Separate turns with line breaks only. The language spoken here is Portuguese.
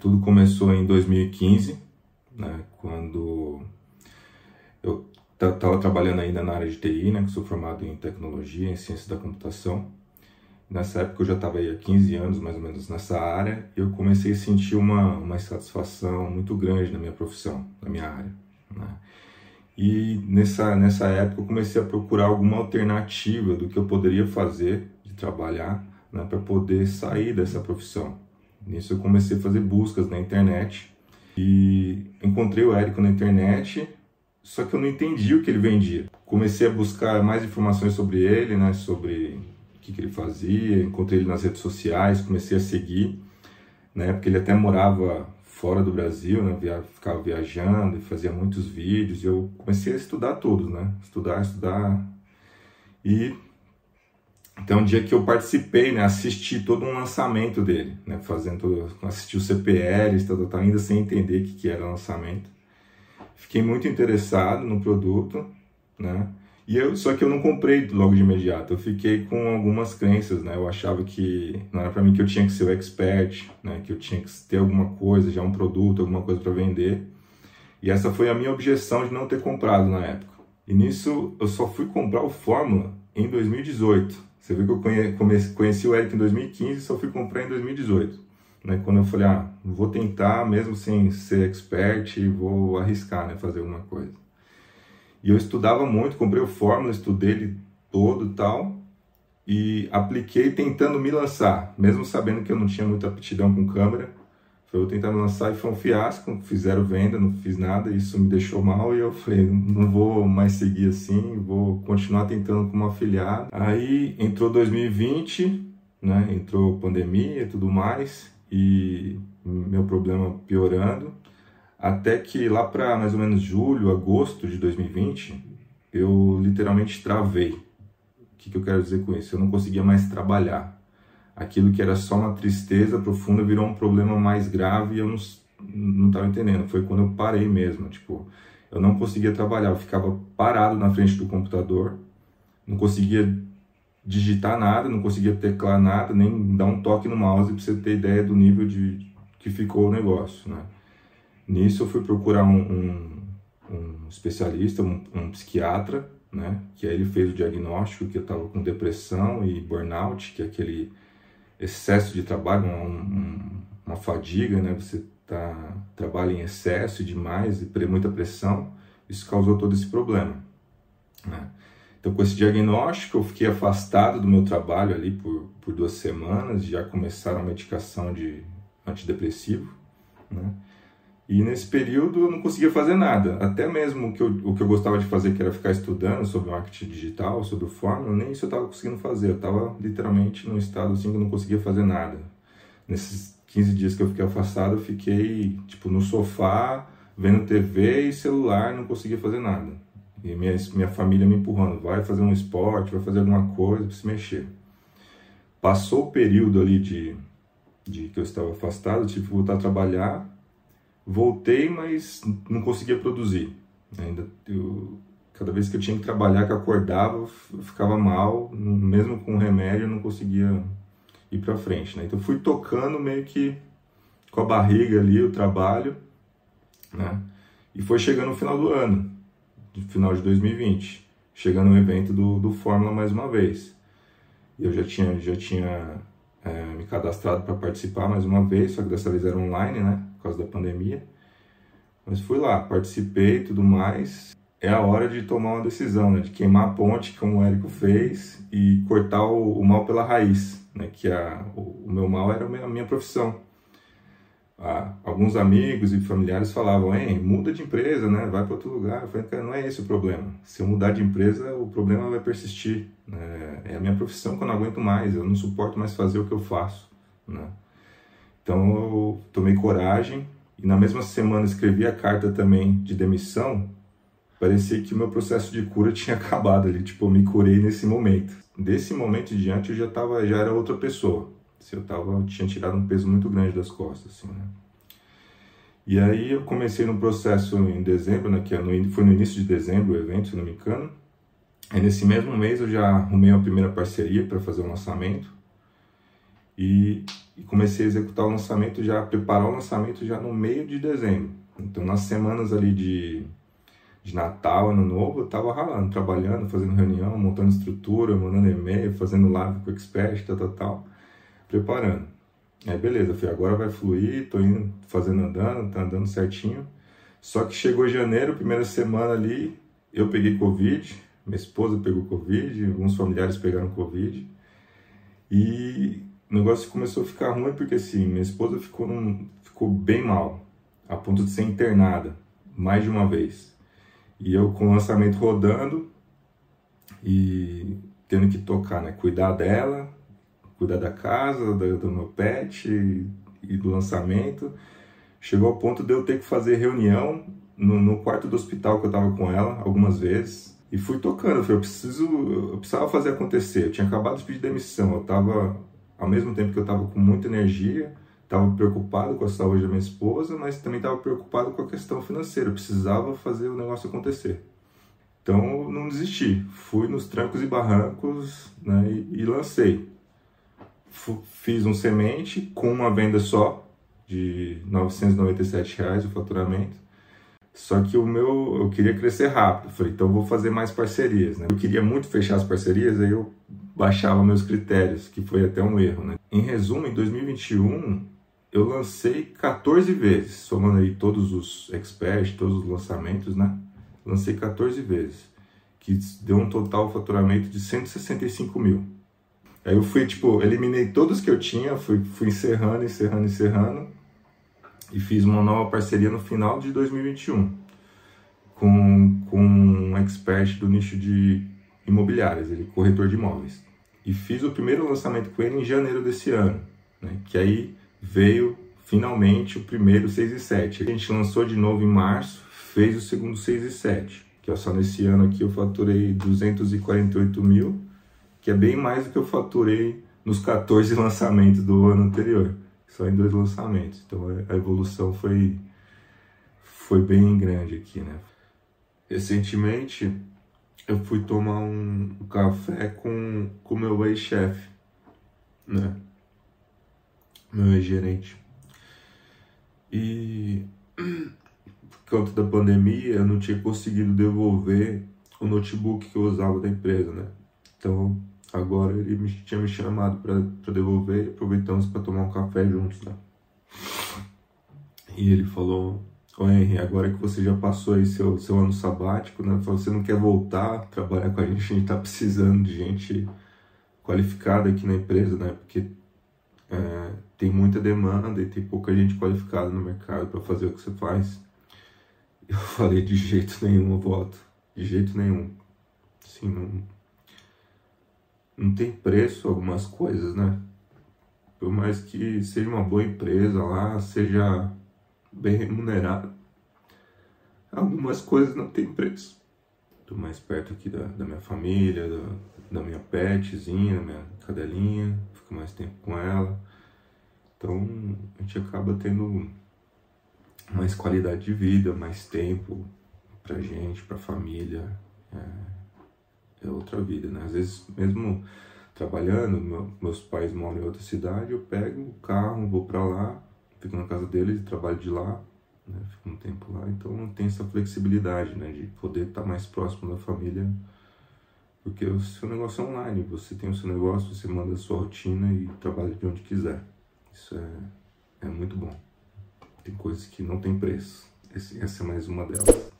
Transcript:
Tudo começou em 2015, né, quando eu estava trabalhando ainda na área de TI, né, que sou formado em tecnologia, em ciência da computação. Nessa época eu já estava há 15 anos mais ou menos nessa área e eu comecei a sentir uma, uma insatisfação muito grande na minha profissão, na minha área. Né? E nessa, nessa época eu comecei a procurar alguma alternativa do que eu poderia fazer de trabalhar né, para poder sair dessa profissão. Nisso eu comecei a fazer buscas na internet e encontrei o Érico na internet, só que eu não entendi o que ele vendia. Comecei a buscar mais informações sobre ele, né, sobre o que, que ele fazia, encontrei ele nas redes sociais, comecei a seguir. Na época ele até morava fora do Brasil, né, via, ficava viajando e fazia muitos vídeos, e eu comecei a estudar tudo, né, estudar, estudar. E então, um dia que eu participei, né, assisti todo um lançamento dele, né, fazendo, assisti o CPLs, tal, tal, ainda sem entender o que, que era lançamento. Fiquei muito interessado no produto, né, e eu, só que eu não comprei logo de imediato, eu fiquei com algumas crenças, né, eu achava que não era para mim que eu tinha que ser o expert, né, que eu tinha que ter alguma coisa, já um produto, alguma coisa para vender, e essa foi a minha objeção de não ter comprado na época. E nisso eu só fui comprar o Fórmula em 2018, você viu que eu conheci, conheci o Eric em 2015 e só fui comprar em 2018. Né? Quando eu falei, ah, vou tentar, mesmo sem ser expert, vou arriscar, né? Fazer alguma coisa. E eu estudava muito, comprei o Fórmula, estudei ele todo tal, e apliquei tentando me lançar, mesmo sabendo que eu não tinha muita aptidão com câmera. Foi eu tentando lançar e foi um fiasco, fizeram venda, não fiz nada, isso me deixou mal e eu falei, não vou mais seguir assim, vou continuar tentando como afiliado. Aí entrou 2020, né, entrou pandemia e tudo mais, e meu problema piorando, até que lá para mais ou menos julho, agosto de 2020, eu literalmente travei. O que, que eu quero dizer com isso? Eu não conseguia mais trabalhar aquilo que era só uma tristeza profunda virou um problema mais grave e eu não estava entendendo. Foi quando eu parei mesmo, tipo, eu não conseguia trabalhar, eu ficava parado na frente do computador, não conseguia digitar nada, não conseguia teclar nada, nem dar um toque no mouse para você ter ideia do nível de que ficou o negócio, né? Nisso eu fui procurar um, um, um especialista, um, um psiquiatra, né? Que aí ele fez o diagnóstico que eu estava com depressão e burnout, que é aquele excesso de trabalho, uma, uma fadiga, né? Você tá, trabalha em excesso demais e muita pressão, isso causou todo esse problema. Né? Então, com esse diagnóstico, eu fiquei afastado do meu trabalho ali por, por duas semanas, já começaram a medicação de antidepressivo, né? E nesse período eu não conseguia fazer nada. Até mesmo o que eu, o que eu gostava de fazer, que era ficar estudando sobre marketing digital, sobre o fórmula, nem isso eu estava conseguindo fazer. Eu estava literalmente num estado assim que eu não conseguia fazer nada. Nesses 15 dias que eu fiquei afastado, eu fiquei tipo no sofá, vendo TV e celular, não conseguia fazer nada. E minha, minha família me empurrando, vai fazer um esporte, vai fazer alguma coisa para se mexer. Passou o período ali de, de que eu estava afastado, tive que voltar a trabalhar Voltei, mas não conseguia produzir. Ainda eu, cada vez que eu tinha que trabalhar, que eu acordava, eu ficava mal, mesmo com remédio, eu não conseguia ir para frente, né? Então fui tocando meio que com a barriga ali o trabalho, né? E foi chegando no final do ano, no final de 2020, chegando no evento do, do Fórmula mais uma vez. Eu já tinha já tinha é, me cadastrado para participar mais uma vez, só que dessa vez era online, né? Causa da pandemia. Mas fui lá, participei e tudo mais. É a hora de tomar uma decisão, né? de queimar a ponte, como o Érico fez, e cortar o, o mal pela raiz, né? que a, o, o, meu mal era a minha, a minha profissão. Ah, alguns amigos e familiares falavam, Ei, muda de empresa, né? vai para outro lugar. Eu falei, não é esse o problema. Se eu mudar de empresa, o problema vai persistir. Né? É a minha profissão que eu não aguento mais, eu não suporto mais fazer o que eu faço. Né? Então eu tomei coragem e na mesma semana escrevi a carta também de demissão. Parecia que o meu processo de cura tinha acabado ali, tipo, eu me curei nesse momento. Desse momento em diante eu já tava, já era outra pessoa. Assim, eu tava, eu tinha tirado um peso muito grande das costas, assim, né? E aí eu comecei no processo em dezembro, né, que é foi no início de dezembro o evento, se não me engano. E nesse mesmo mês eu já arrumei a primeira parceria para fazer o lançamento. E e comecei a executar o lançamento já, preparar o lançamento já no meio de dezembro. Então, nas semanas ali de, de Natal, Ano Novo, eu estava ralando, trabalhando, fazendo reunião, montando estrutura, mandando e-mail, fazendo live com o expert, tal, tal, tal, preparando. Aí, beleza, falei, agora vai fluir, tô indo, fazendo andando, tá andando certinho. Só que chegou janeiro, primeira semana ali, eu peguei Covid, minha esposa pegou Covid, alguns familiares pegaram Covid. E o negócio começou a ficar ruim porque assim, minha esposa ficou, num, ficou bem mal, a ponto de ser internada mais de uma vez. E eu com o lançamento rodando e tendo que tocar, né? Cuidar dela, cuidar da casa, do, do meu pet e, e, do lançamento. Chegou ao ponto de eu ter que fazer reunião no, no quarto do hospital que eu estava com ela algumas vezes. E fui tocando, eu falei, eu preciso, eu precisava fazer acontecer. Eu tinha acabado de pedir demissão, eu estava ao mesmo tempo que eu estava com muita energia, estava preocupado com a saúde da minha esposa, mas também estava preocupado com a questão financeira. Eu precisava fazer o negócio acontecer. Então não desisti, fui nos trancos e barrancos né, e, e lancei. F fiz um semente com uma venda só de 997 reais o faturamento. Só que o meu, eu queria crescer rápido. Falei, então vou fazer mais parcerias. Né? Eu queria muito fechar as parcerias, aí eu baixava meus critérios, que foi até um erro. Né? Em resumo, em 2021, eu lancei 14 vezes, somando aí todos os experts, todos os lançamentos, né? Lancei 14 vezes, que deu um total faturamento de 165 mil. Aí eu fui, tipo, eliminei todos que eu tinha, fui, fui encerrando, encerrando, encerrando, e fiz uma nova parceria no final de 2021 com, com um expert do nicho de imobiliárias, ele é corretor de imóveis e fiz o primeiro lançamento com ele em janeiro desse ano, né? que aí veio finalmente o primeiro 6 e 7. A gente lançou de novo em março, fez o segundo 6 e 7, que é só nesse ano aqui eu faturei 248 mil, que é bem mais do que eu faturei nos 14 lançamentos do ano anterior, só em dois lançamentos. Então a evolução foi, foi bem grande aqui, né? Recentemente eu fui tomar um café com o meu ex-chefe, né? Meu ex-gerente. E por conta da pandemia, eu não tinha conseguido devolver o notebook que eu usava da empresa, né? Então, agora ele me, tinha me chamado para devolver aproveitamos para tomar um café juntos, né? E ele falou: Ô Henry, agora que você já passou aí seu, seu ano sabático, né? Você não quer voltar a trabalhar com a gente, a gente tá precisando de gente qualificada aqui na empresa, né? Porque é, tem muita demanda e tem pouca gente qualificada no mercado para fazer o que você faz. Eu falei de jeito nenhum eu voto, de jeito nenhum. Assim, não, não tem preço algumas coisas, né? Por mais que seja uma boa empresa lá, seja bem remunerado. Algumas coisas não tem preço. Estou mais perto aqui da, da minha família, da, da minha petzinha, da minha cadelinha, fico mais tempo com ela. Então a gente acaba tendo mais qualidade de vida, mais tempo pra gente, pra família. É, é outra vida, né? Às vezes, mesmo trabalhando, meu, meus pais moram em outra cidade, eu pego o carro, vou pra lá, fico na casa deles trabalho de lá, né? fico um tempo lá, então não tem essa flexibilidade, né, de poder estar mais próximo da família, porque o seu negócio é online, você tem o seu negócio, você manda a sua rotina e trabalha de onde quiser. Isso é, é muito bom. Tem coisas que não tem preço. Esse, essa é mais uma delas.